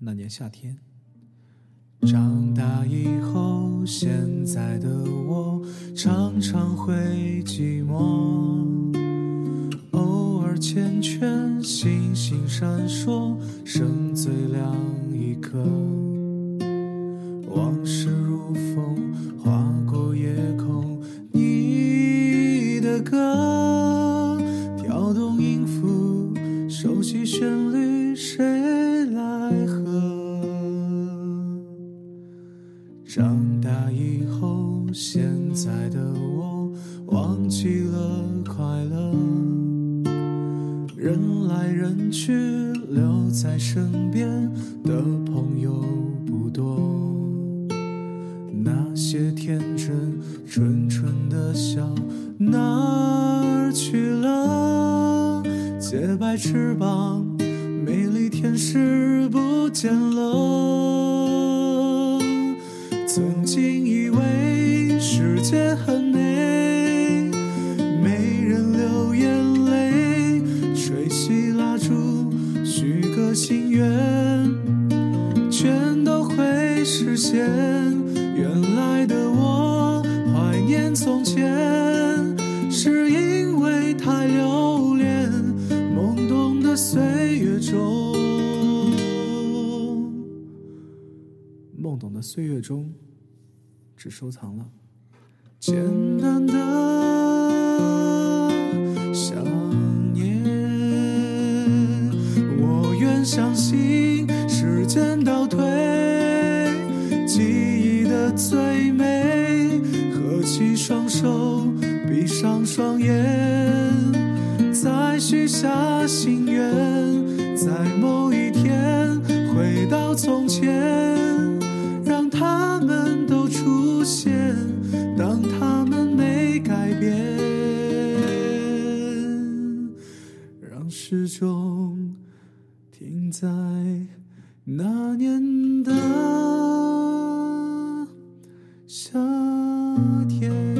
那年夏天。长大以后，现在的我常常会寂寞，偶尔缱绻，星星闪烁，剩最亮一颗。往事如风，划过夜空，你的歌谁来和？长大以后，现在的我忘记了快乐，人来人去，留在身边的朋友不多。那些天真纯纯的笑哪儿去了？洁白翅膀，天使不见了。曾经以为世界很美，没人流眼泪，吹熄蜡烛，许个心愿，全都会实现。懵懂的岁月中，只收藏了简单的想念。我愿相信时间倒退，记忆的最美。合起双手，闭上双眼，再许下心愿，在某一天回到从前。始终停在那年的夏天。